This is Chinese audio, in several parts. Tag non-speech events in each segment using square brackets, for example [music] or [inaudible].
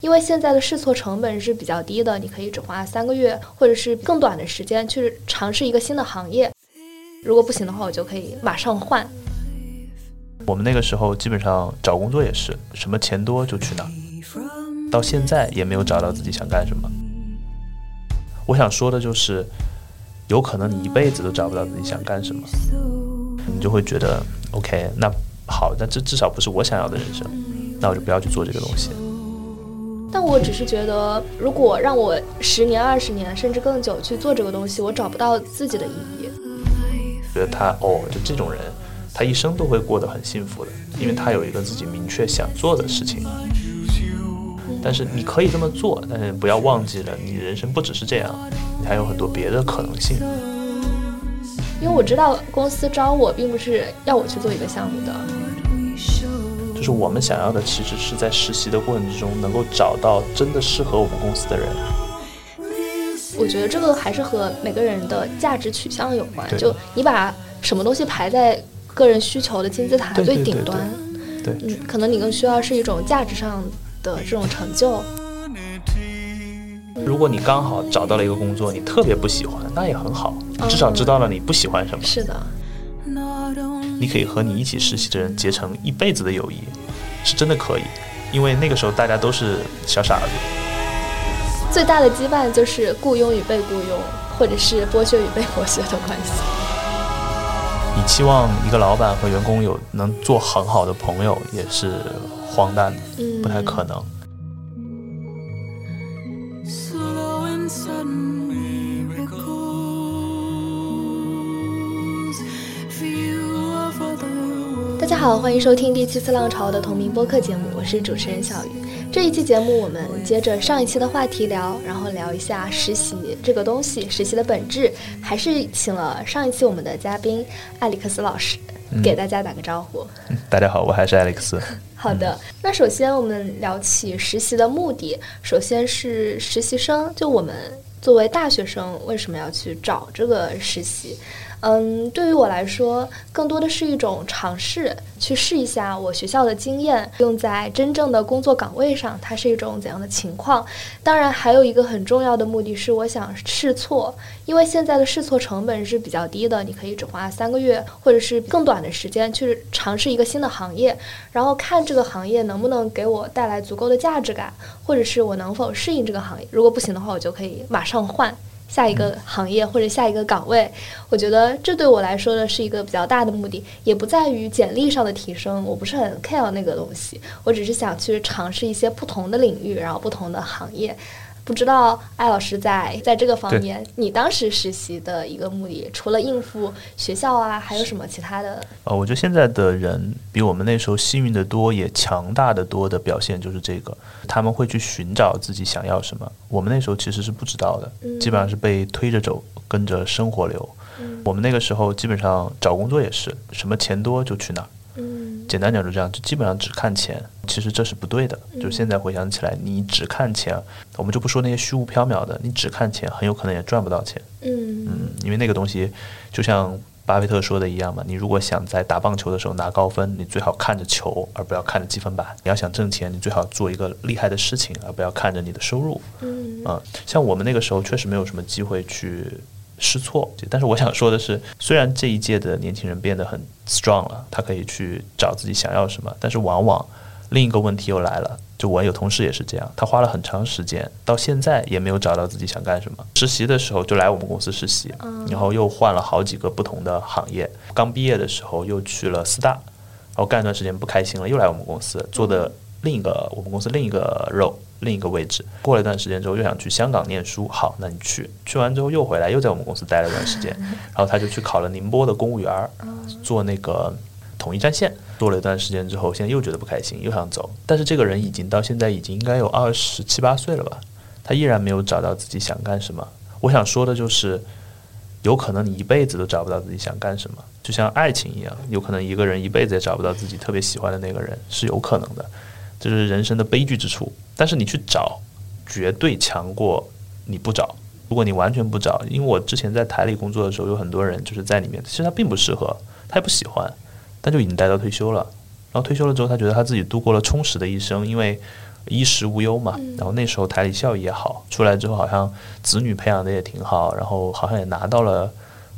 因为现在的试错成本是比较低的，你可以只花三个月或者是更短的时间去尝试一个新的行业。如果不行的话，我就可以马上换。我们那个时候基本上找工作也是什么钱多就去哪，到现在也没有找到自己想干什么。我想说的就是，有可能你一辈子都找不到自己想干什么，你就会觉得 OK，那好，但这至少不是我想要的人生，那我就不要去做这个东西。但我只是觉得，如果让我十年、二十年甚至更久去做这个东西，我找不到自己的意义。觉得他哦，就这种人，他一生都会过得很幸福的，因为他有一个自己明确想做的事情。但是你可以这么做，但是不要忘记了，你人生不只是这样，你还有很多别的可能性。因为我知道公司招我，并不是要我去做一个项目的。就是我们想要的，其实是在实习的过程之中，能够找到真的适合我们公司的人。我觉得这个还是和每个人的价值取向有关。就你把什么东西排在个人需求的金字塔最顶端，对，嗯，可能你更需要是一种价值上的这种成就。如果你刚好找到了一个工作，你特别不喜欢，那也很好，至少知道了你不喜欢什么。是的。你可以和你一起实习的人结成一辈子的友谊，是真的可以，因为那个时候大家都是小傻子。最大的羁绊就是雇佣与被雇佣，或者是剥削与被剥削的关系。你期望一个老板和员工有能做很好的朋友，也是荒诞的，不太可能。大好，欢迎收听第七次浪潮的同名播客节目，我是主持人小鱼。这一期节目我们接着上一期的话题聊，然后聊一下实习这个东西，实习的本质，还是请了上一期我们的嘉宾艾利克斯老师给大家打个招呼。[laughs] 大家好，我还是艾利克斯。[laughs] 好的，那首先我们聊起实习的目的，首先是实习生，就我们作为大学生为什么要去找这个实习？嗯，对于我来说，更多的是一种尝试，去试一下我学校的经验用在真正的工作岗位上，它是一种怎样的情况。当然，还有一个很重要的目的是，我想试错，因为现在的试错成本是比较低的，你可以只花三个月或者是更短的时间去尝试一个新的行业，然后看这个行业能不能给我带来足够的价值感，或者是我能否适应这个行业。如果不行的话，我就可以马上换。下一个行业或者下一个岗位，我觉得这对我来说呢是一个比较大的目的，也不在于简历上的提升，我不是很 care 那个东西，我只是想去尝试一些不同的领域，然后不同的行业。不知道艾老师在在这个方面，你当时实习的一个目的，除了应付学校啊，还有什么其他的？呃，我觉得现在的人比我们那时候幸运的多，也强大的多的表现就是这个，他们会去寻找自己想要什么。我们那时候其实是不知道的，基本上是被推着走，跟着生活流。我们那个时候基本上找工作也是，什么钱多就去哪。简单讲就这样，就基本上只看钱，其实这是不对的。就现在回想起来，你只看钱，我们就不说那些虚无缥缈的，你只看钱，很有可能也赚不到钱。嗯嗯，因为那个东西，就像巴菲特说的一样嘛，你如果想在打棒球的时候拿高分，你最好看着球，而不要看着积分板。你要想挣钱，你最好做一个厉害的事情，而不要看着你的收入。嗯嗯，像我们那个时候确实没有什么机会去。试错，但是我想说的是，虽然这一届的年轻人变得很 strong 了，他可以去找自己想要什么，但是往往另一个问题又来了。就我有同事也是这样，他花了很长时间，到现在也没有找到自己想干什么。实习的时候就来我们公司实习，然后又换了好几个不同的行业。刚毕业的时候又去了四大，然后干一段时间不开心了，又来我们公司做的另一个我们公司另一个 role。另一个位置，过了一段时间之后又想去香港念书，好，那你去，去完之后又回来，又在我们公司待了一段时间，然后他就去考了宁波的公务员，做那个统一战线，做了一段时间之后，现在又觉得不开心，又想走。但是这个人已经到现在已经应该有二十七八岁了吧，他依然没有找到自己想干什么。我想说的就是，有可能你一辈子都找不到自己想干什么，就像爱情一样，有可能一个人一辈子也找不到自己特别喜欢的那个人，是有可能的。这是人生的悲剧之处，但是你去找，绝对强过你不找。如果你完全不找，因为我之前在台里工作的时候，有很多人就是在里面，其实他并不适合，他也不喜欢，但就已经待到退休了。然后退休了之后，他觉得他自己度过了充实的一生，因为衣食无忧嘛。然后那时候台里效益也好，出来之后好像子女培养的也挺好，然后好像也拿到了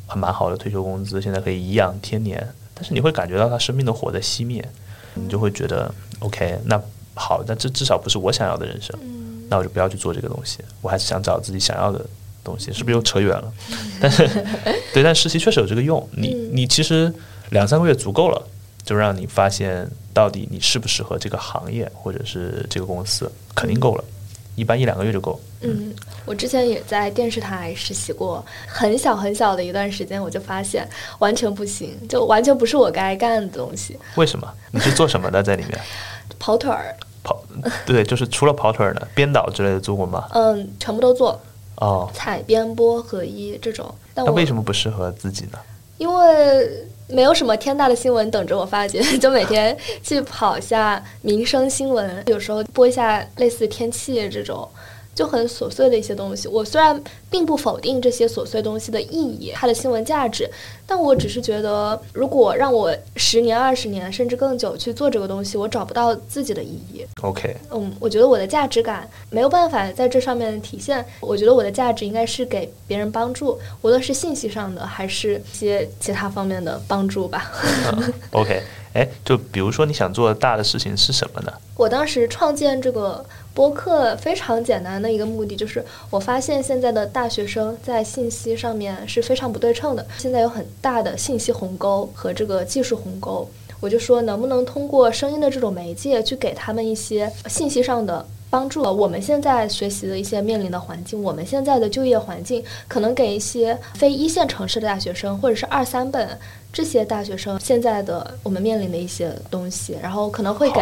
很蛮好的退休工资，现在可以颐养天年。但是你会感觉到他生命的火在熄灭，你就会觉得 OK，那好，那这至少不是我想要的人生，那我就不要去做这个东西，我还是想找自己想要的。东西是不是又扯远了？[laughs] 但是，对，但实习确实有这个用。你你其实两三个月足够了，就让你发现到底你适不适合这个行业或者是这个公司，肯定够了。一般一两个月就够。嗯，我之前也在电视台实习过，很小很小的一段时间，我就发现完全不行，就完全不是我该干的东西。为什么？你是做什么的在里面？[laughs] 跑腿儿。跑，对，就是除了跑腿儿呢，编导之类的做过吗？嗯，全部都做。哦，采编播合一这种，那为什么不适合自己呢？因为没有什么天大的新闻等着我发掘，[laughs] 就每天去跑一下民生新闻，有时候播一下类似天气这种。就很琐碎的一些东西，我虽然并不否定这些琐碎东西的意义，它的新闻价值，但我只是觉得，如果让我十年、二十年甚至更久去做这个东西，我找不到自己的意义。OK，嗯，我觉得我的价值感没有办法在这上面体现。我觉得我的价值应该是给别人帮助，无论是信息上的，还是一些其他方面的帮助吧。OK，哎，就比如说你想做大的事情是什么呢？我当时创建这个。播客非常简单的一个目的就是，我发现现在的大学生在信息上面是非常不对称的。现在有很大的信息鸿沟和这个技术鸿沟，我就说能不能通过声音的这种媒介去给他们一些信息上的帮助。我们现在学习的一些面临的环境，我们现在的就业环境，可能给一些非一线城市的大学生或者是二三本这些大学生现在的我们面临的一些东西，然后可能会给。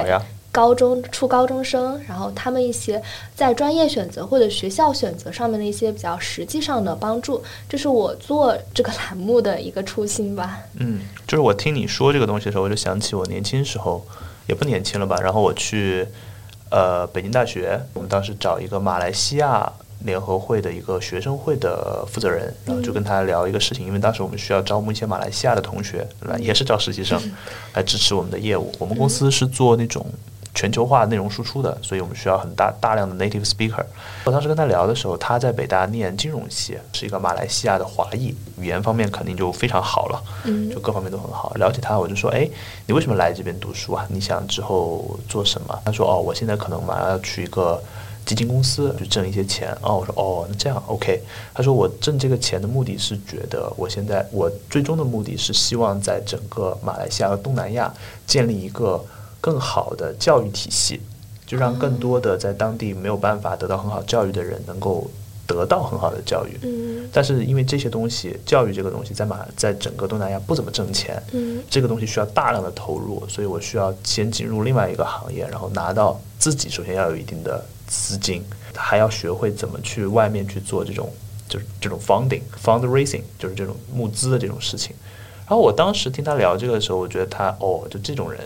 高中初高中生，然后他们一些在专业选择或者学校选择上面的一些比较实际上的帮助，这是我做这个栏目的一个初心吧。嗯，就是我听你说这个东西的时候，我就想起我年轻时候，也不年轻了吧。然后我去呃北京大学，我们当时找一个马来西亚联合会的一个学生会的负责人，然后就跟他聊一个事情，因为当时我们需要招募一些马来西亚的同学来，也是招实习生来支持我们的业务。我们公司是做那种。全球化内容输出的，所以我们需要很大大量的 native speaker。我当时跟他聊的时候，他在北大念金融系，是一个马来西亚的华裔，语言方面肯定就非常好了，就各方面都很好。了解他，我就说，哎，你为什么来这边读书啊？你想之后做什么？他说，哦，我现在可能马上要去一个基金公司去挣一些钱。哦，我说，哦，那这样 OK。他说，我挣这个钱的目的是觉得，我现在我最终的目的是希望在整个马来西亚和东南亚建立一个。更好的教育体系，就让更多的在当地没有办法得到很好教育的人能够得到很好的教育。嗯，但是因为这些东西，教育这个东西在马在整个东南亚不怎么挣钱。嗯，这个东西需要大量的投入，所以我需要先进入另外一个行业，然后拿到自己首先要有一定的资金，还要学会怎么去外面去做这种就是这种 funding fundraising，就是这种募资的这种事情。然后我当时听他聊这个的时候，我觉得他哦，就这种人。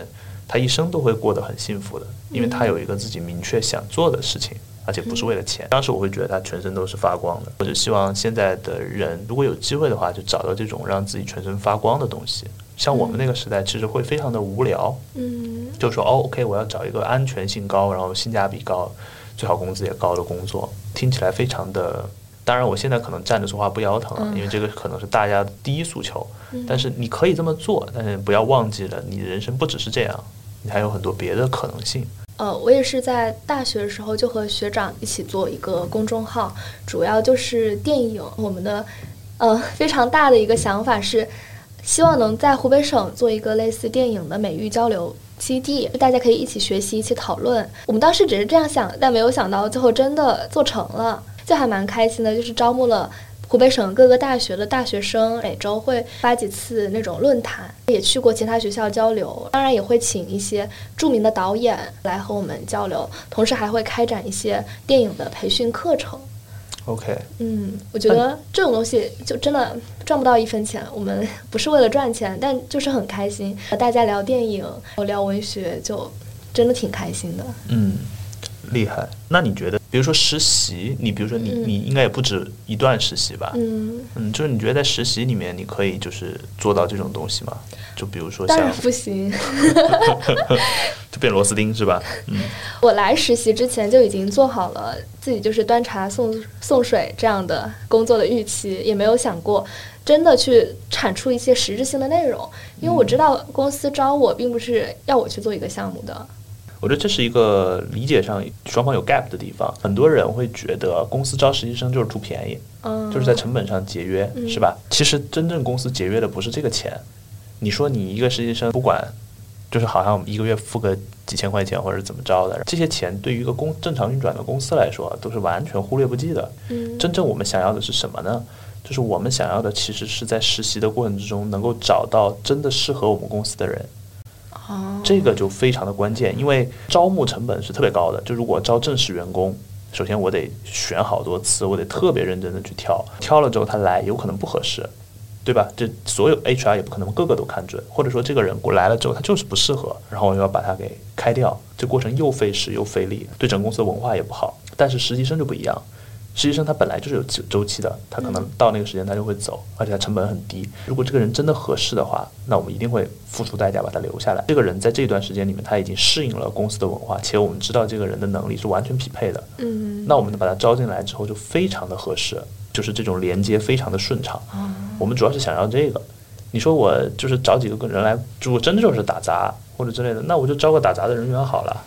他一生都会过得很幸福的，因为他有一个自己明确想做的事情，而且不是为了钱。当时我会觉得他全身都是发光的。我就希望现在的人如果有机会的话，就找到这种让自己全身发光的东西。像我们那个时代，其实会非常的无聊。嗯，就说哦，OK，我要找一个安全性高，然后性价比高，最好工资也高的工作，听起来非常的。当然，我现在可能站着说话不腰疼了，因为这个可能是大家第一诉求。但是你可以这么做，但是不要忘记了，你的人生不只是这样，你还有很多别的可能性。呃，我也是在大学的时候就和学长一起做一个公众号，主要就是电影。我们的呃 [laughs] 非常大的一个想法是，希望能在湖北省做一个类似电影的美育交流基地，大家可以一起学习、一起讨论。我们当时只是这样想，但没有想到最后真的做成了。就还蛮开心的，就是招募了湖北省各个大学的大学生，每周会发几次那种论坛，也去过其他学校交流，当然也会请一些著名的导演来和我们交流，同时还会开展一些电影的培训课程。OK，嗯，我觉得这种东西就真的赚不到一分钱，我们 [laughs] 不是为了赚钱，但就是很开心和大家聊电影、聊文学，就真的挺开心的。嗯。厉害。那你觉得，比如说实习，你比如说你你应该也不止一段实习吧？嗯，嗯，就是你觉得在实习里面，你可以就是做到这种东西吗？就比如说像当然不行。[laughs] 就变螺丝钉是吧？嗯，我来实习之前就已经做好了自己就是端茶送送水这样的工作的预期，也没有想过真的去产出一些实质性的内容，因为我知道公司招我并不是要我去做一个项目的。我觉得这是一个理解上双方有 gap 的地方。很多人会觉得公司招实习生就是图便宜，嗯，就是在成本上节约，是吧？其实真正公司节约的不是这个钱。你说你一个实习生不管，就是好像一个月付个几千块钱或者怎么着的，这些钱对于一个公正常运转的公司来说都是完全忽略不计的。嗯真正我们想要的是什么呢？就是我们想要的其实是在实习的过程之中能够找到真的适合我们公司的人。这个就非常的关键，因为招募成本是特别高的。就如果招正式员工，首先我得选好多次，我得特别认真的去挑，挑了之后他来有可能不合适，对吧？这所有 HR 也不可能个个都看准，或者说这个人过来了之后他就是不适合，然后我又要把他给开掉，这过程又费时又费力，对整个公司的文化也不好。但是实习生就不一样。实习生他本来就是有周周期的，他可能到那个时间他就会走，而且他成本很低。如果这个人真的合适的话，那我们一定会付出代价把他留下来。这个人在这段时间里面他已经适应了公司的文化，且我们知道这个人的能力是完全匹配的，嗯，那我们把他招进来之后就非常的合适，就是这种连接非常的顺畅。我们主要是想要这个。你说我就是找几个人来，如果真的就是打杂或者之类的，那我就招个打杂的人员好了。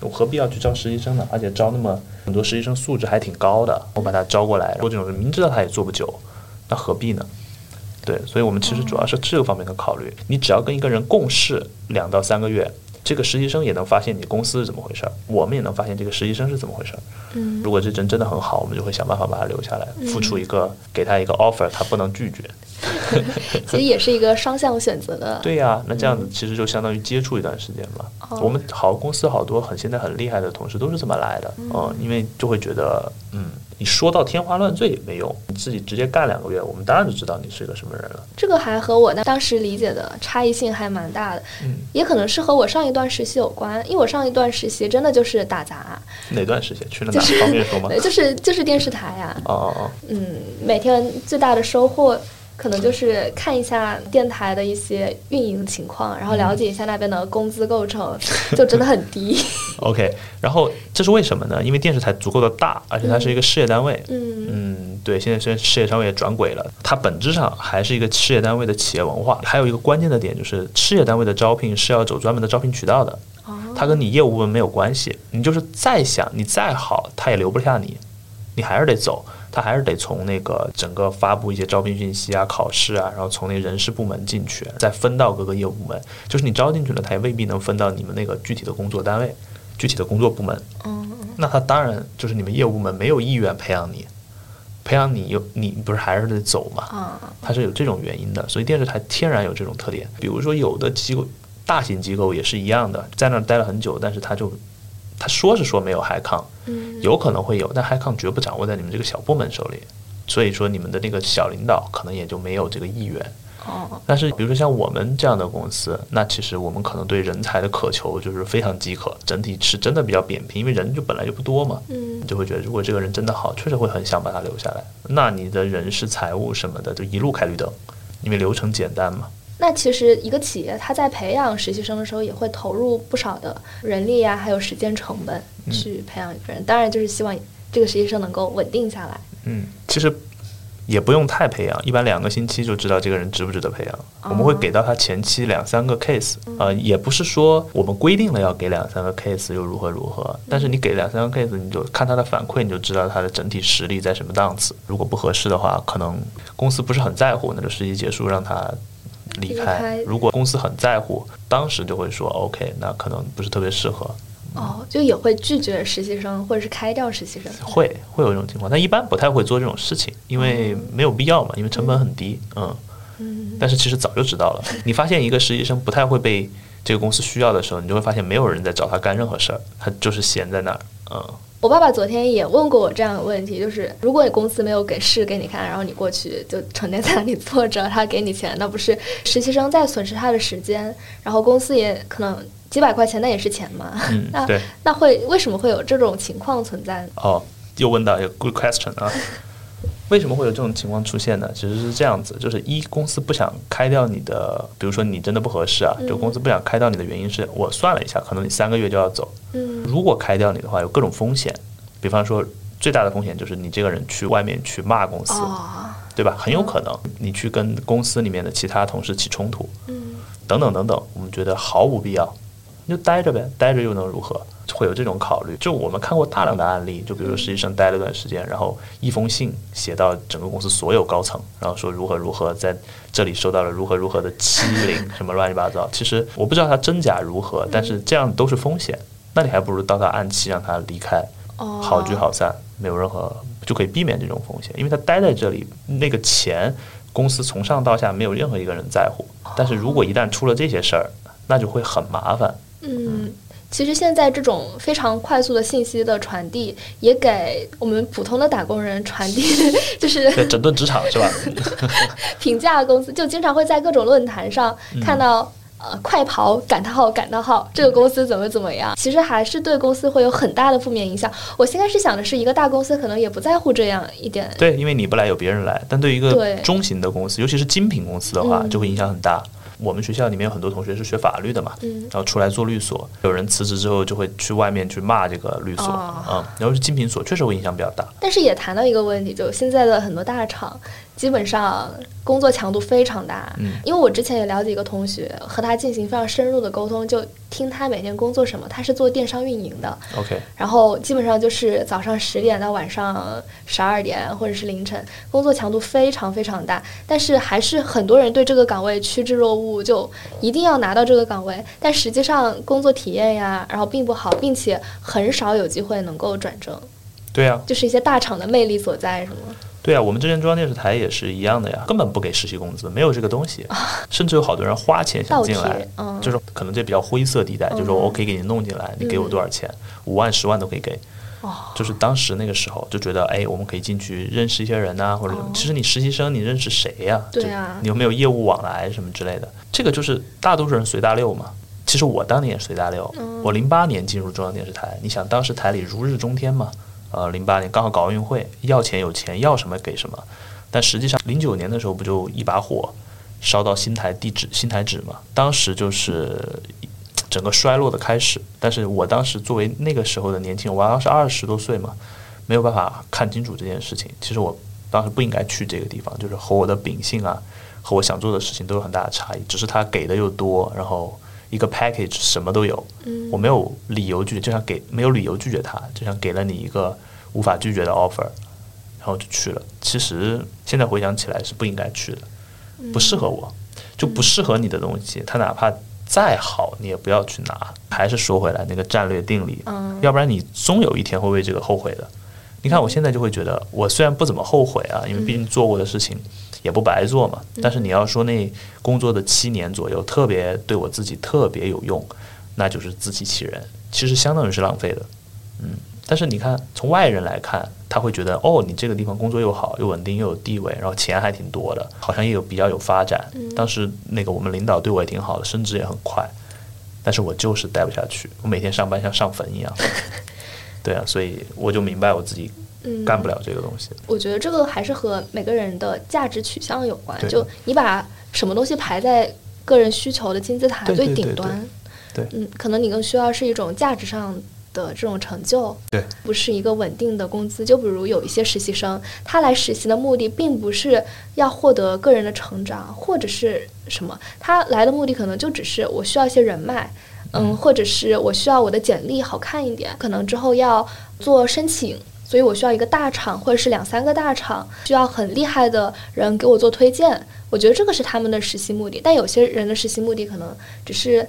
我何必要去招实习生呢？而且招那么很多实习生素质还挺高的，我把他招过来，做这种人明知道他也做不久，那何必呢？对，所以我们其实主要是这个方面的考虑。你只要跟一个人共事两到三个月，这个实习生也能发现你公司是怎么回事儿，我们也能发现这个实习生是怎么回事儿。嗯，如果这人真的很好，我们就会想办法把他留下来，付出一个给他一个 offer，他不能拒绝。[laughs] 其实也是一个双向选择的。对呀、那这样子其实就相当于接触一段时间嘛。我们好公司好多很现在很厉害的同事都是这么来的，嗯，因为就会觉得，嗯，你说到天花乱坠也没用，你自己直接干两个月，我们当然就知道你是一个什么人了。这个还和我那当时理解的差异性还蛮大的，嗯也可能是和我上一段实习有关，因为我上一段实习真的就是打杂，哪段实习去了哪？方便说吗？对，[laughs] 就是就是电视台呀、哦哦哦，嗯，每天最大的收获可能就是看一下电台的一些运营情况，然后了解一下那边的工资构成，就真的很低。[laughs] OK，然后这是为什么呢？因为电视台足够的大，而且它是一个事业单位。嗯嗯，对，现在虽然事业单位也转轨了，它本质上还是一个事业单位的企业文化。还有一个关键的点就是，事业单位的招聘是要走专门的招聘渠道的，哦它跟你业务部门没有关系。你就是再想你再好，他也留不下你，你还是得走。他还是得从那个整个发布一些招聘信息啊、考试啊，然后从那人事部门进去，再分到各个业务部门。就是你招进去了，他也未必能分到你们那个具体的工作单位、具体的工作部门。嗯那他当然就是你们业务部门没有意愿培养你，培养你有你不是还是得走嘛？啊它是有这种原因的，所以电视台天然有这种特点。比如说有的机构，大型机构也是一样的，在那儿待了很久，但是他就他说是说没有 high 抗，嗯有可能会有，但 high 抗绝不掌握在你们这个小部门手里，所以说你们的那个小领导可能也就没有这个意愿。哦但是，比如说像我们这样的公司，那其实我们可能对人才的渴求就是非常饥渴，整体是真的比较扁平，因为人就本来就不多嘛，嗯就会觉得如果这个人真的好，确实会很想把他留下来。那你的人事、财务什么的就一路开绿灯，因为流程简单嘛。那其实一个企业它在培养实习生的时候，也会投入不少的人力呀、还有时间成本去培养一个人。当然，就是希望这个实习生能够稳定下来。嗯，其实也不用太培养，一般两个星期就知道这个人值不值得培养。我们会给到他前期两三个 case，呃，也不是说我们规定了要给两三个 case 又如何如何，但是你给两三个 case，你就看他的反馈，你就知道他的整体实力在什么档次。如果不合适的话，可能公司不是很在乎，那就实习结束让他。离离开开。如果公司很在乎，当时就会说 OK，那可能不是特别适合。哦，就也会拒绝实习生，或者是开掉实习生。会会有这种情况，但一般不太会做这种事情，因为没有必要嘛，因为成本很低，嗯。嗯但是其实早就知道了。你发现一个实习生不太会被这个公司需要的时候，你就会发现没有人在找他干任何事儿，他就是闲在那儿，嗯。我爸爸昨天也问过我这样的问题，就是如果你公司没有给事给你看，然后你过去就成天在那里坐着，他给你钱，那不是实习生在损失他的时间，然后公司也可能几百块钱，那也是钱嘛。嗯，那。那会为什么会有这种情况存在呢？哦，又问到一个 good question 啊。为什么会有这种情况出现呢？其实是这样子，就是一公司不想开掉你的，比如说你真的不合适啊，就公司不想开掉你的原因是我算了一下，可能你三个月就要走。嗯，如果开掉你的话，有各种风险，比方说最大的风险就是你这个人去外面去骂公司，对吧？很有可能你去跟公司里面的其他同事起冲突，嗯，等等等等，我们觉得毫无必要，你就待着呗，待着又能如何？会有这种考虑，就我们看过大量的案例，就比如说实习生待了段时间，然后一封信写到整个公司所有高层，然后说如何如何在这里受到了如何如何的欺凌，[laughs] 什么乱七八糟。其实我不知道它真假如何，但是这样都是风险。那你还不如到他按期让他离开，好聚好散，没有任何就可以避免这种风险，因为他待在这里，那个钱公司从上到下没有任何一个人在乎。但是如果一旦出了这些事儿，那就会很麻烦。嗯。其实现在这种非常快速的信息的传递，也给我们普通的打工人传递，[laughs] 就是整顿职场是吧？[laughs] 评价公司就经常会在各种论坛上看到，呃，快跑感叹号感叹号，这个公司怎么怎么样？其实还是对公司会有很大的负面影响。我现在是想的是一个大公司可能也不在乎这样一点。对，因为你不来有别人来，但对于一个中型的公司，尤其是精品公司的话，就会影响很大。我们学校里面有很多同学是学法律的嘛，然后出来做律所，有人辞职之后就会去外面去骂这个律所，嗯，然后是精品所，确实会影响比较大。但是也谈到一个问题，就现在的很多大厂。基本上工作强度非常大，嗯，因为我之前也了解一个同学，和他进行非常深入的沟通，就听他每天工作什么。他是做电商运营的，OK，然后基本上就是早上十点到晚上十二点或者是凌晨，工作强度非常非常大。但是还是很多人对这个岗位趋之若鹜，就一定要拿到这个岗位。但实际上工作体验呀，然后并不好，并且很少有机会能够转正。对呀，就是一些大厂的魅力所在，是吗？对啊，我们之前中央电视台也是一样的呀，根本不给实习工资，没有这个东西，甚至有好多人花钱想进来，就是可能这比较灰色地带，就是说我可以给你弄进来，你给我多少钱，五万、十万都可以给。就是当时那个时候就觉得，哎，我们可以进去认识一些人呐，或者其实你实习生你认识谁呀？对啊，你有没有业务往来什么之类的？这个就是大多数人随大流嘛。其实我当年也随大流，我零八年进入中央电视台，你想当时台里如日中天嘛。呃，零八年刚好搞奥运会，要钱有钱，要什么给什么。但实际上，零九年的时候不就一把火烧到新台地址、新台址嘛？当时就是整个衰落的开始。但是我当时作为那个时候的年轻人，我当时二十多岁嘛，没有办法看清楚这件事情。其实我当时不应该去这个地方，就是和我的秉性啊，和我想做的事情都有很大的差异。只是他给的又多，然后。一个 package 什么都有，我没有理由拒绝，就像给没有理由拒绝他，就像给了你一个无法拒绝的 offer，然后就去了。其实现在回想起来是不应该去的，不适合我，就不适合你的东西，它哪怕再好，你也不要去拿。还是说回来那个战略定力，要不然你终有一天会为这个后悔的。你看我现在就会觉得，我虽然不怎么后悔啊，因为毕竟做过的事情。也不白做嘛，但是你要说那工作的七年左右特别对我自己特别有用，那就是自欺欺人，其实相当于是浪费的，嗯。但是你看从外人来看，他会觉得哦，你这个地方工作又好，又稳定，又有地位，然后钱还挺多的，好像也有比较有发展。当时那个我们领导对我也挺好的，升职也很快，但是我就是待不下去，我每天上班像上坟一样。[laughs] 对啊，所以我就明白我自己。干不了这个东西。我觉得这个还是和每个人的价值取向有关。就你把什么东西排在个人需求的金字塔最顶端，对，嗯，可能你更需要是一种价值上的这种成就，对，不是一个稳定的工资。就比如有一些实习生，他来实习的目的并不是要获得个人的成长或者是什么，他来的目的可能就只是我需要一些人脉，嗯，或者是我需要我的简历好看一点，可能之后要做申请。所以我需要一个大厂，或者是两三个大厂，需要很厉害的人给我做推荐。我觉得这个是他们的实习目的。但有些人的实习目的可能只是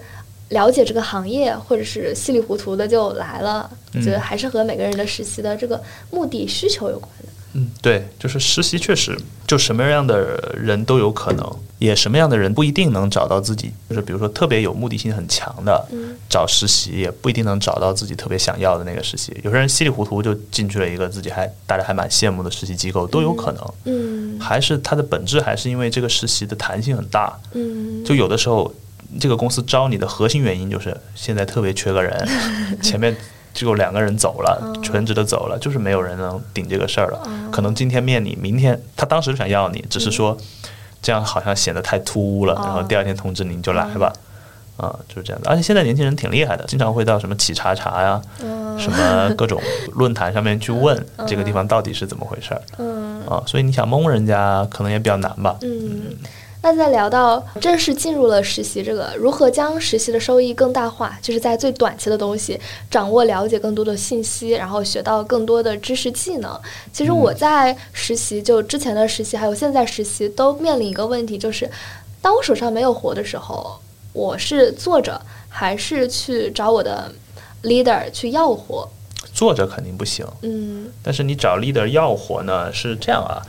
了解这个行业，或者是稀里糊涂的就来了。我觉得还是和每个人的实习的这个目的需求有关的。嗯，对，就是实习确实就什么样的人都有可能。也什么样的人不一定能找到自己，就是比如说特别有目的性很强的，嗯找实习也不一定能找到自己特别想要的那个实习。有些人稀里糊涂就进去了一个自己还大家还蛮羡慕的实习机构，都有可能。嗯还是它的本质还是因为这个实习的弹性很大，嗯，就有的时候这个公司招你的核心原因就是现在特别缺个人，[laughs] 前面只有两个人走了，全职的走了，就是没有人能顶这个事儿了。可能今天面你，明天他当时想要你，只是说这样好像显得太突兀了，然后第二天通知你你就来吧。啊，就是这样的，而且现在年轻人挺厉害的，经常会到什么企查查呀，什么各种论坛上面去问这个地方到底是怎么回事儿，嗯。啊，所以你想蒙人家可能也比较难吧。嗯。那在聊到正式进入了实习这个，如何将实习的收益更大化，就是在最短期的东西掌握、了解更多的信息，然后学到更多的知识技能。其实我在实习，就之前的实习还有现在实习，都面临一个问题，就是当我手上没有活的时候，我是坐着还是去找我的 leader 去要活？坐着肯定不行，嗯但是你找 leader 要活呢是这样啊，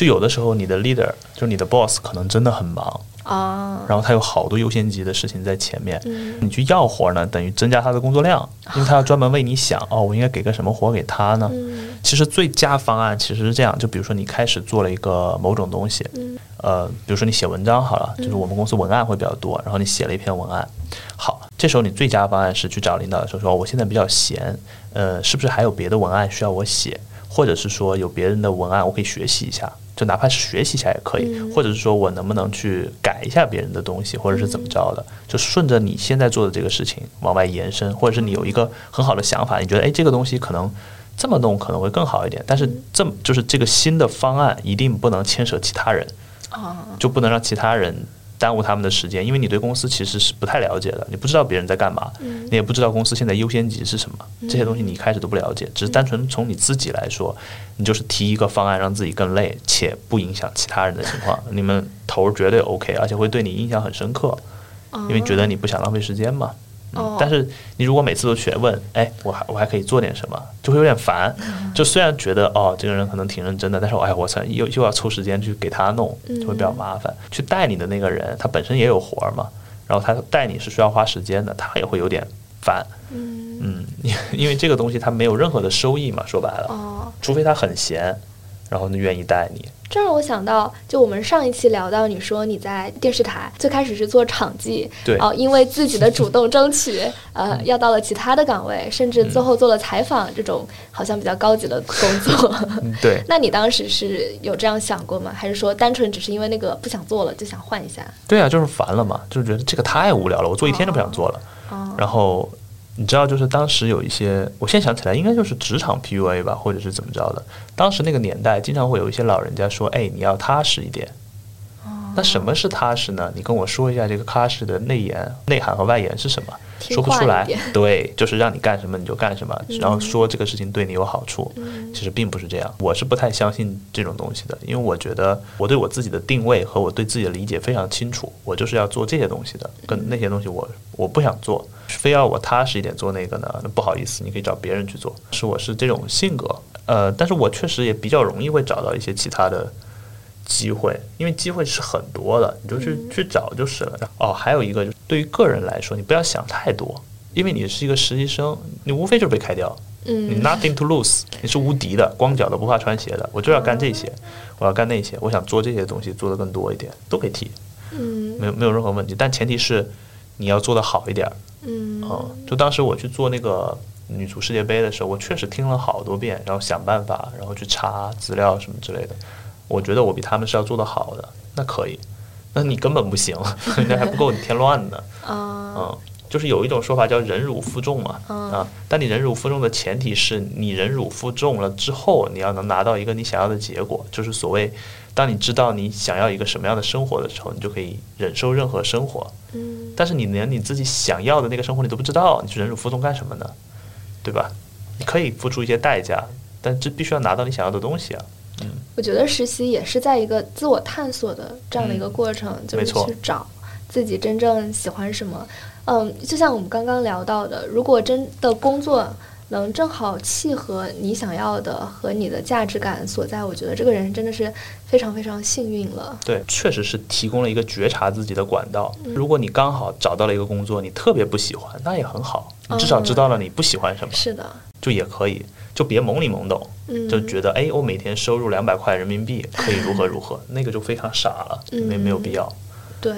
就有的时候你的 leader 就是你的 boss 可能真的很忙，啊，然后他有好多优先级的事情在前面，嗯。你去要活呢，等于增加他的工作量，因为他要专门为你想，哦，我应该给个什么活给他呢？嗯。其实最佳方案其实是这样，就比如说你开始做了一个某种东西，嗯。呃，比如说你写文章好了，就是我们公司文案会比较多，然后你写了一篇文案，好，这时候你最佳方案是去找领导说说，我现在比较闲，呃，是不是还有别的文案需要我写，或者是说有别人的文案我可以学习一下，就哪怕是学习一下也可以，或者是说我能不能去改一下别人的东西，或者是怎么着的，就顺着你现在做的这个事情往外延伸，或者是你有一个很好的想法，你觉得哎这个东西可能。这么弄可能会更好一点，但是这么就是这个新的方案一定不能牵扯其他人，啊就不能让其他人耽误他们的时间，因为你对公司其实是不太了解的，你不知道别人在干嘛，你也不知道公司现在优先级是什么，这些东西你一开始都不了解，只是单纯从你自己来说，你就是提一个方案让自己更累，且不影响其他人的情况，你们头儿绝对 OK，而且会对你印象很深刻，因为觉得你不想浪费时间嘛。哦嗯，但是你如果每次都去问，哎，我还我还可以做点什么，就会有点烦。就虽然觉得哦，这个人可能挺认真的，但是我哎，我操，又又要抽时间去给他弄，就会比较麻烦。去带你的那个人，他本身也有活儿嘛，然后他带你是需要花时间的，他也会有点烦。嗯，因 [laughs] 因为这个东西他没有任何的收益嘛，说白了，哦，除非他很闲，然后呢愿意带你。这让我想到，就我们上一期聊到，你说你在电视台最开始是做场记，对哦，因为自己的主动争取，呃，要到了其他的岗位，甚至最后做了采访这种好像比较高级的工作。嗯，对。[laughs] 那你当时是有这样想过吗？还是说单纯只是因为那个不想做了，就想换一下？对啊，就是烦了嘛，就是觉得这个太无聊了，我做一天都不想做了。哦，然后你知道，就是当时有一些，我现在想起来，应该就是职场 PUA 吧，或者是怎么着的。当时那个年代，经常会有一些老人家说：“哎，你要踏实一点。”那什么是踏实呢？你跟我说一下这个踏实的内延、内涵和外延是什么？说不出来。对，就是让你干什么你就干什么，然后说这个事情对你有好处。嗯其实并不是这样，我是不太相信这种东西的，因为我觉得我对我自己的定位和我对自己的理解非常清楚，我就是要做这些东西的，跟那些东西我我不想做，非要我踏实一点做那个呢，那不好意思，你可以找别人去做。是我是这种性格，呃，但是我确实也比较容易会找到一些其他的机会，因为机会是很多的，你就去、去找就是了。哦，还有一个就是对于个人来说，你不要想太多，因为你是一个实习生，你无非就是被开掉。你嗯 nothing to lose，你是无敌的，[laughs] 光脚的不怕穿鞋的。我就要干这些，我要干那些，我想做这些东西，做得更多一点，都可以提，嗯没有没有任何问题。但前提是你要做得好一点儿。嗯嗯，就当时我去做那个女足世界杯的时候，我确实听了好多遍，然后想办法，然后去查资料什么之类的。我觉得我比他们是要做得好的，那可以。那你根本不行，[laughs] 那还不够你添乱呢。啊嗯，就是有一种说法叫忍辱负重嘛，嗯啊，但你忍辱负重的前提是你忍辱负重了之后，你要能拿到一个你想要的结果，就是所谓，当你知道你想要一个什么样的生活的时候，你就可以忍受任何生活。嗯但是你连你自己想要的那个生活你都不知道，你去忍辱负重干什么呢？对吧？你可以付出一些代价，但这必须要拿到你想要的东西啊。我觉得实习也是在一个自我探索的这样的一个过程，就是嗯没错去找自己真正喜欢什么。嗯，就像我们刚刚聊到的，如果真的工作能正好契合你想要的和你的价值感所在，我觉得这个人真的是非常非常幸运了。对，确实是提供了一个觉察自己的管道。如果你刚好找到了一个工作，你特别不喜欢，那也很好，你至少知道了你不喜欢什么，是的，就也可以，就别懵里懵懂，就觉得哎，我每天收入两百块人民币可以如何如何，[laughs] 那个就非常傻了，没没有必要。对，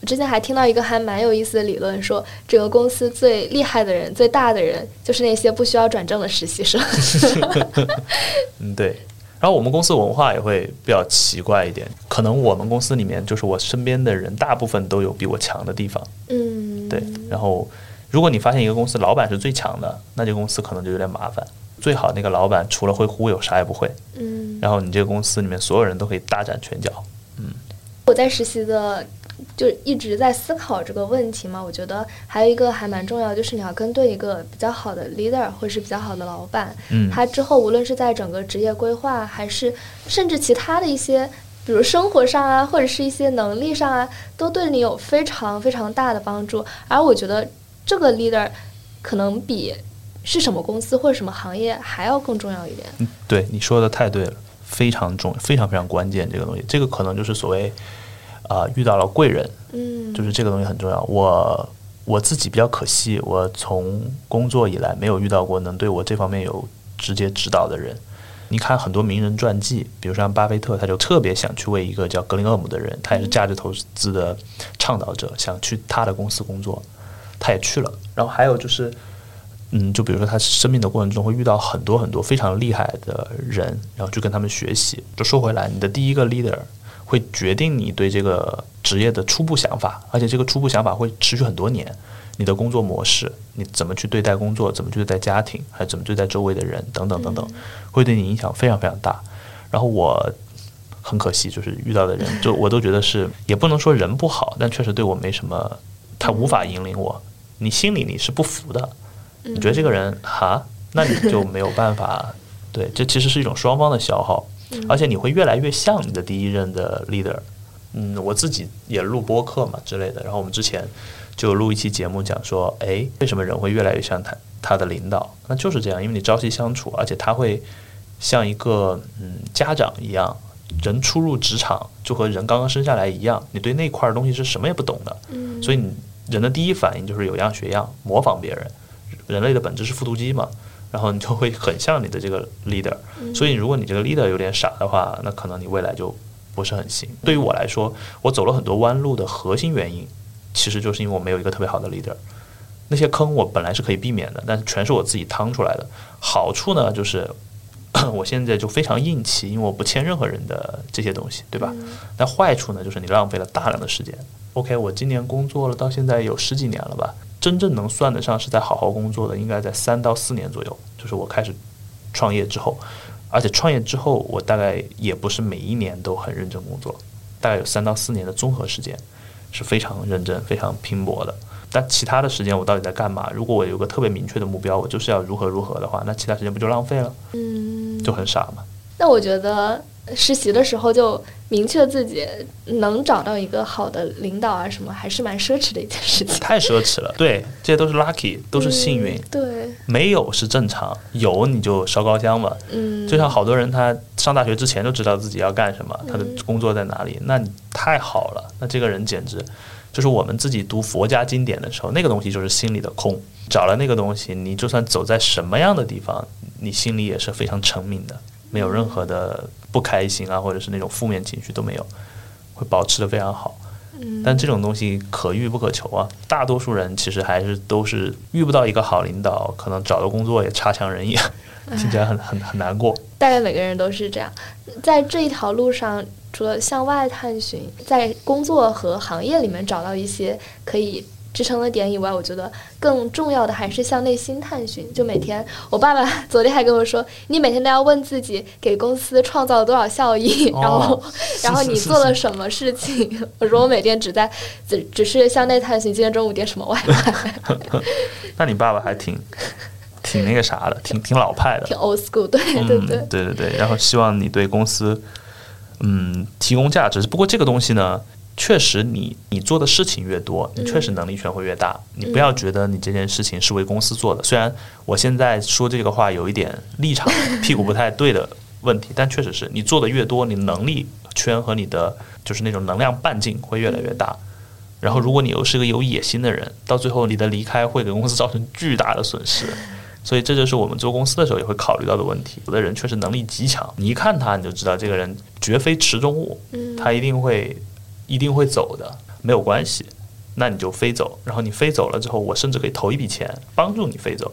我之前还听到一个还蛮有意思的理论，说整个公司最厉害的人、最大的人，就是那些不需要转正的实习生。[laughs] [laughs] 嗯，对。然后我们公司文化也会比较奇怪一点，可能我们公司里面就是我身边的人，大部分都有比我强的地方。嗯，对。然后，如果你发现一个公司老板是最强的，那这公司可能就有点麻烦。最好那个老板除了会忽悠，啥也不会。嗯。然后你这个公司里面所有人都可以大展拳脚。嗯。我在实习的，就一直在思考这个问题嘛。我觉得还有一个还蛮重要，就是你要跟对一个比较好的 leader 或者是比较好的老板。嗯，他之后无论是在整个职业规划，还是甚至其他的一些，比如生活上啊，或者是一些能力上啊，都对你有非常非常大的帮助。而我觉得这个 leader 可能比是什么公司或者什么行业还要更重要一点。嗯，对，你说的太对了。非常重，非常非常关键，这个东西，这个可能就是所谓，啊，遇到了贵人，嗯，就是这个东西很重要。我我自己比较可惜，我从工作以来没有遇到过能对我这方面有直接指导的人。你看很多名人传记，比如像巴菲特，他就特别想去为一个叫格林厄姆的人，他也是价值投资的倡导者，想去他的公司工作，他也去了。然后还有就是。嗯，就比如说他生命的过程中会遇到很多很多非常厉害的人，然后去跟他们学习。就说回来，你的第一个 leader 会决定你对这个职业的初步想法，而且这个初步想法会持续很多年。你的工作模式，你怎么去对待工作，怎么去对待家庭，还怎么对待周围的人，等等等等，会对你影响非常非常大。然后我很可惜，就是遇到的人，就我都觉得是，也不能说人不好，但确实对我没什么，他无法引领我。你心里你是不服的。你觉得这个人哈，那你就没有办法。[laughs] 对，这其实是一种双方的消耗，而且你会越来越像你的第一任的 leader。嗯，我自己也录播客嘛之类的，然后我们之前就录一期节目讲说，哎，为什么人会越来越像他他的领导？那就是这样，因为你朝夕相处，而且他会像一个嗯家长一样，人初入职场就和人刚刚生下来一样，你对那块儿东西是什么也不懂的，所以你人的第一反应就是有样学样，模仿别人。人类的本质是复读机嘛，然后你就会很像你的这个 leader，所以如果你这个 leader 有点傻的话，那可能你未来就不是很行。对于我来说，我走了很多弯路的核心原因，其实就是因为我没有一个特别好的 leader。那些坑我本来是可以避免的，但是全是我自己趟出来的。好处呢，就是 [coughs] 我现在就非常硬气，因为我不欠任何人的这些东西，对吧？但坏处呢，就是你浪费了大量的时间。OK，我今年工作了到现在有十几年了吧。真正能算得上是在好好工作的，应该在三到四年左右。就是我开始创业之后，而且创业之后，我大概也不是每一年都很认真工作，大概有三到四年的综合时间是非常认真、非常拼搏的。但其他的时间我到底在干嘛？如果我有个特别明确的目标，我就是要如何如何的话，那其他时间不就浪费了？嗯，就很傻嘛。那我觉得。实习的时候就明确自己能找到一个好的领导啊，什么还是蛮奢侈的一件事情。太奢侈了，对，这些都是 lucky，都是幸运。对，没有是正常，有你就烧高香吧。嗯，就像好多人他上大学之前就知道自己要干什么，他的工作在哪里，那你太好了，那这个人简直就是我们自己读佛家经典的时候，那个东西就是心里的空。找了那个东西，你就算走在什么样的地方，你心里也是非常澄明的。没有任何的不开心啊，或者是那种负面情绪都没有，会保持的非常好。但这种东西可遇不可求啊。大多数人其实还是都是遇不到一个好领导，可能找的工作也差强人意，[laughs] 听起来很很很难过。大概每个人都是这样，在这一条路上，除了向外探寻，在工作和行业里面找到一些可以。支撑的点以外，我觉得更重要的还是向内心探寻。就每天，我爸爸 [laughs] 昨天还跟我说，你每天都要问自己，给公司创造了多少效益，然后，然后你做了什么事情。[laughs] 我说我每天只在只只是向内探寻，今天中午点什么外卖。[laughs] 那你爸爸还挺挺那个啥的，挺挺老派的，挺 old school。对对对对对对。然后希望你对公司嗯提供价值。不过这个东西呢。确实你你做的事情越多，你确实能力圈会越大。你不要觉得你这件事情是为公司做的，虽然我现在说这个话有一点立场 [laughs] 屁股不太对的问题，但确实是你做的越多，你能力圈和你的就是那种能量半径会越来越大。然后，如果你又是个有野心的人，到最后你的离开会给公司造成巨大的损失。[laughs] 所以这就是我们做公司的时候也会考虑到的问题。有的人确实能力极强，你一看他你就知道这个人绝非池中物，他一定会一定会走的，没有关系，那你就飞走。然后你飞走了之后，我甚至可以投一笔钱帮助你飞走。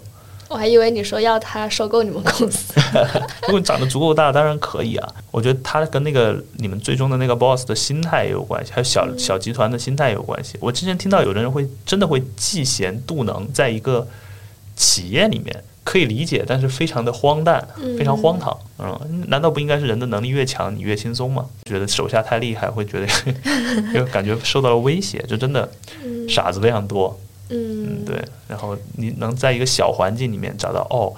我还以为你说要他收购你们公司，[laughs] 如果你长得足够大，当然可以啊。我觉得他跟那个你们最终的那个 boss 的心态也有关系，还有小小集团的心态也有关系。我之前听到有的人会真的会嫉贤妒能，在一个企业里面可以理解，但是非常的荒诞，非常荒唐。嗯，难道不应该是人的能力越强，你越轻松吗？觉得手下太厉害，会觉得 [laughs] 就感觉受到了威胁，就真的傻子非常多。嗯，对，然后你能在一个小环境里面找到哦，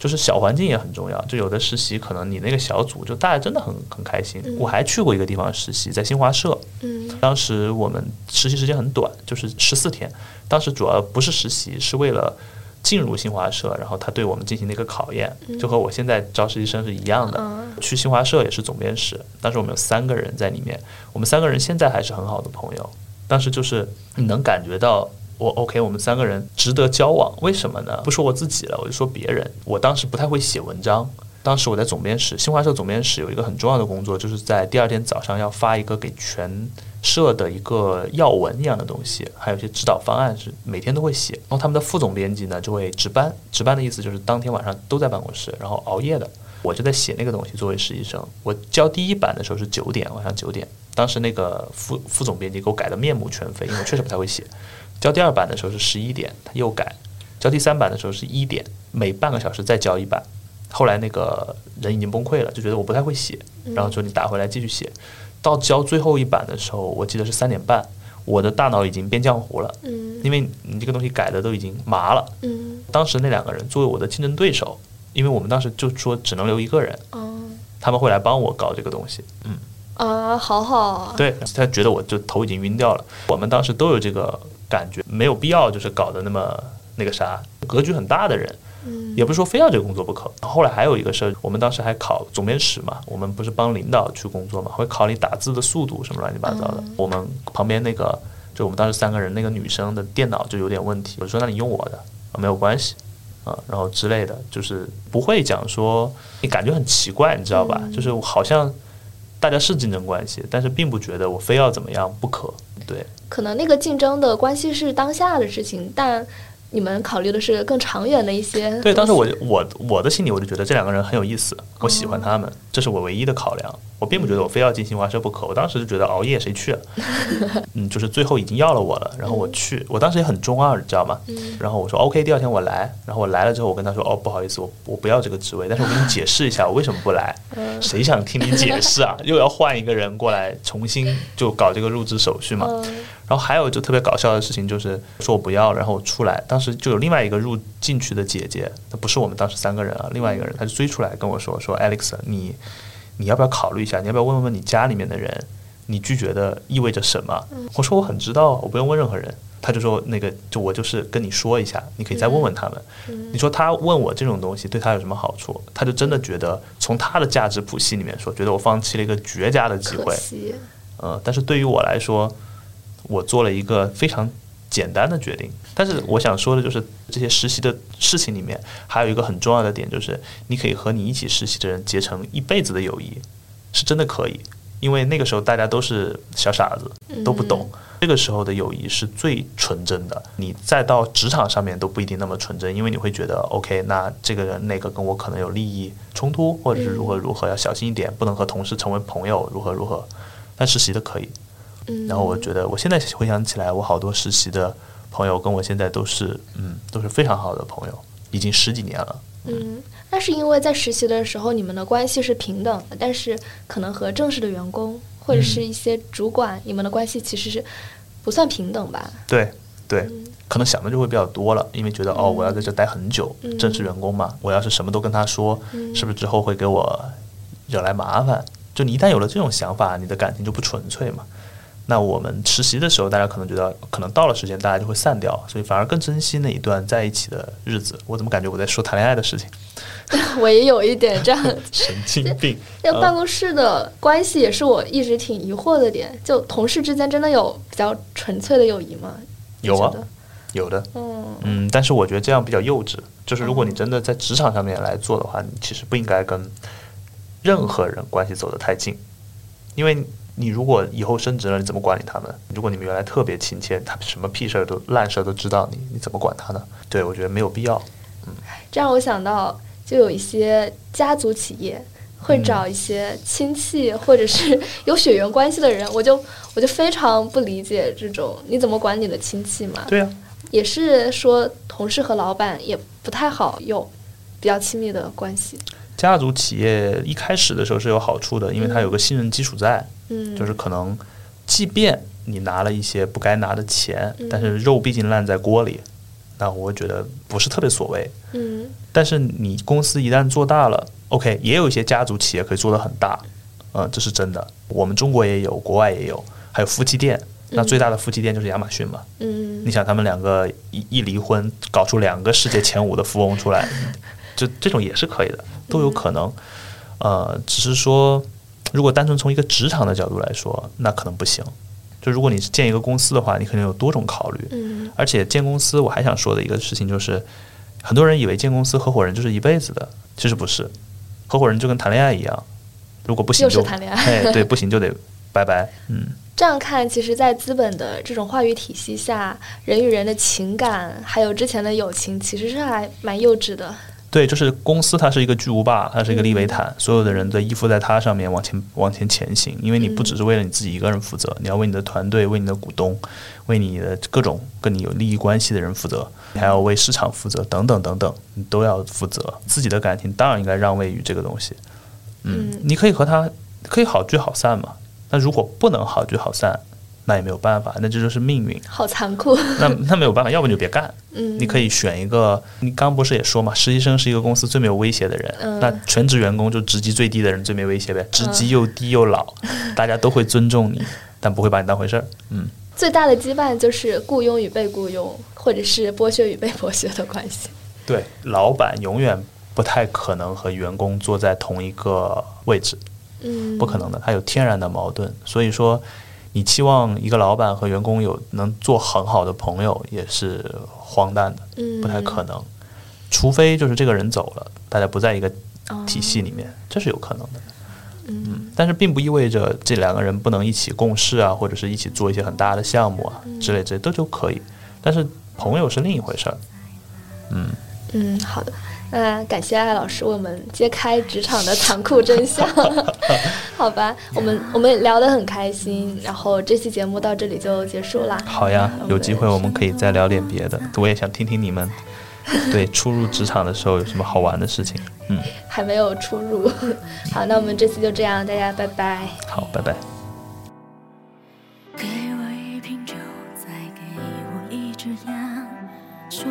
就是小环境也很重要。就有的实习，可能你那个小组就大家真的很很开心。我还去过一个地方实习，在新华社。嗯，当时我们实习时间很短，就是十四天。当时主要不是实习，是为了进入新华社，然后他对我们进行了一个考验，就和我现在招实习生是一样的。去新华社也是总编室，当时我们有三个人在里面，我们三个人现在还是很好的朋友。当时就是你能感觉到。我 OK，我们三个人值得交往，为什么呢？不说我自己了，我就说别人。我当时不太会写文章，当时我在总编室，新华社总编室有一个很重要的工作，就是在第二天早上要发一个给全社的一个要闻一样的东西，还有一些指导方案是每天都会写。然后他们的副总编辑呢就会值班，值班的意思就是当天晚上都在办公室，然后熬夜的。我就在写那个东西。作为实习生，我交第一版的时候是九点，晚上九点。当时那个副副总编辑给我改的面目全非，因为我确实不太会写。交第二版的时候是十一点，他又改；交第三版的时候是一点，每半个小时再交一版。后来那个人已经崩溃了，就觉得我不太会写，然后说你打回来继续写。到交最后一版的时候，我记得是三点半，我的大脑已经变浆糊了，嗯因为你这个东西改的都已经麻了。嗯当时那两个人作为我的竞争对手，因为我们当时就说只能留一个人，他们会来帮我搞这个东西。嗯啊，好好。对他觉得我就头已经晕掉了。我们当时都有这个。感觉没有必要，就是搞得那么那个啥，格局很大的人，嗯，也不是说非要这个工作不可。后来还有一个事儿，我们当时还考总编室嘛，我们不是帮领导去工作嘛，会考你打字的速度什么乱七八糟的。我们旁边那个，就我们当时三个人，那个女生的电脑就有点问题，我说那你用我的，啊没有关系啊，然后之类的，就是不会讲说你感觉很奇怪，你知道吧？就是好像大家是竞争关系，但是并不觉得我非要怎么样不可，对。可能那个竞争的关系是当下的事情，但你们考虑的是更长远的一些。对，当时我我我的心里我就觉得这两个人很有意思，我喜欢他们，这是我唯一的考量。我并不觉得我非要进新华社不可，我当时就觉得熬夜谁去？[laughs] 嗯，就是最后已经要了我了，然后我去，我当时也很中二，你知道吗？然后我说 OK，第二天我来，然后我来了之后，我跟他说哦，不好意思，我我不要这个职位，但是我跟你解释一下我为什么不来。[laughs] 谁想听你解释啊？[laughs] 又要换一个人过来重新就搞这个入职手续嘛？然后还有就特别搞笑的事情就是说我不要，然后我出来，当时就有另外一个入进去的姐姐，那不是我们当时三个人啊，另外一个人她就追出来跟我说说 Alex 你。你要不要考虑一下？你要不要问问你家里面的人？你拒绝的意味着什么？我说我很知道，我不用问任何人。他就说那个，就我就是跟你说一下，你可以再问问他们。你说他问我这种东西对他有什么好处？他就真的觉得从他的价值谱系里面说，觉得我放弃了一个绝佳的机会。嗯，但是对于我来说，我做了一个非常。简单的决定，但是我想说的就是，这些实习的事情里面，还有一个很重要的点，就是你可以和你一起实习的人结成一辈子的友谊，是真的可以，因为那个时候大家都是小傻子，都不懂，这个时候的友谊是最纯真的。你再到职场上面都不一定那么纯真，因为你会觉得，OK，那这个人那个跟我可能有利益冲突，或者是如何如何，要小心一点，不能和同事成为朋友，如何如何。但实习的可以。然后我觉得，我现在回想起来，我好多实习的朋友跟我现在都是，嗯，都是非常好的朋友，已经十几年了。嗯，那是因为在实习的时候，你们的关系是平等的，但是可能和正式的员工或者是一些主管，你们的关系其实是不算平等吧？对对，可能想的就会比较多了，因为觉得哦，我要在这待很久，正式员工嘛，我要是什么都跟他说，是不是之后会给我惹来麻烦？就你一旦有了这种想法，你的感情就不纯粹嘛。那我们实习的时候，大家可能觉得可能到了时间，大家就会散掉，所以反而更珍惜那一段在一起的日子。我怎么感觉我在说谈恋爱的事情？[laughs] 我也有一点这样。神经病。那办公室的关系也是我一直挺疑惑的点，就同事之间真的有比较纯粹的友谊吗？有啊，有的。嗯嗯，但是我觉得这样比较幼稚。就是如果你真的在职场上面来做的话，你其实不应该跟任何人关系走得太近，因为你如果以后升职了，你怎么管理他们？如果你们原来特别亲切，他什么屁事儿都烂事儿都知道你，你怎么管他呢？对我觉得没有必要。嗯，这让我想到，就有一些家族企业会找一些亲戚或者是有血缘关系的人，我就我就非常不理解这种你怎么管你的亲戚嘛？对呀，也是说同事和老板也不太好有比较亲密的关系。家族企业一开始的时候是有好处的，因为它有个信任基础在，嗯，就是可能即便你拿了一些不该拿的钱，嗯但是肉毕竟烂在锅里，那我觉得不是特别所谓。嗯但是你公司一旦做大了，OK，也有一些家族企业可以做得很大，嗯、这是真的。我们中国也有，国外也有，还有夫妻店。那最大的夫妻店就是亚马逊嘛。嗯你想，他们两个一一离婚，搞出两个世界前五的富翁出来，这这种也是可以的，都有可能。呃，只是说，如果单纯从一个职场的角度来说，那可能不行。就如果你是建一个公司的话，你肯定有多种考虑。嗯而且建公司，我还想说的一个事情就是，很多人以为建公司合伙人就是一辈子的，其实不是，合伙人就跟谈恋爱一样，如果不行就谈恋爱哎，对，不行就得拜拜。嗯，这样看，其实，在资本的这种话语体系下，人与人的情感，还有之前的友情，其实是还蛮幼稚的。对，就是公司它是一个巨无霸，它是一个利维坦，所有的人都依附在它上面往前往前前行，因为你不只是为了你自己一个人负责，你要为你的团队、为你的股东、为你的各种跟你有利益关系的人负责，你还要为市场负责，等等等等，你都要负责。自己的感情当然应该让位于这个东西。嗯，嗯。你可以和他可以好聚好散嘛，那如果不能好聚好散，那也没有办法，那这就是命运。好残酷。[laughs] 那那没有办法，要不你就别干。嗯，你可以选一个，你刚不是也说嘛，实习生是一个公司最没有威胁的人，嗯那全职员工就职级最低的人最没威胁呗，职级又低又老，大家都会尊重你，但不会把你当回事儿。嗯，最大的羁绊就是雇佣与被雇佣，或者是剥削与被剥削的关系。对，老板永远不太可能和员工坐在同一个位置，嗯，不可能的，他有天然的矛盾。所以说，你期望一个老板和员工有能做很好的朋友，也是荒诞的，嗯，不太可能。除非就是这个人走了，大家不在一个哦体系里面，这是有可能的。嗯但是并不意味着这两个人不能一起共事啊，或者是一起做一些很大的项目啊之类之类都就可以。但是朋友是另一回事儿。嗯，嗯，好的。那感谢艾老师为我们揭开职场的残酷真相。[laughs] 好吧，我们我们聊得很开心，然后这期节目到这里就结束啦。好呀，嗯有机会我们可以再聊点别的。我也想听听你们 [laughs] 对初入职场的时候有什么好玩的事情。嗯，还没有出入。[laughs] 好，那我们这期就这样，大家拜拜。好，拜拜。给我一瓶酒，再给我一支烟，说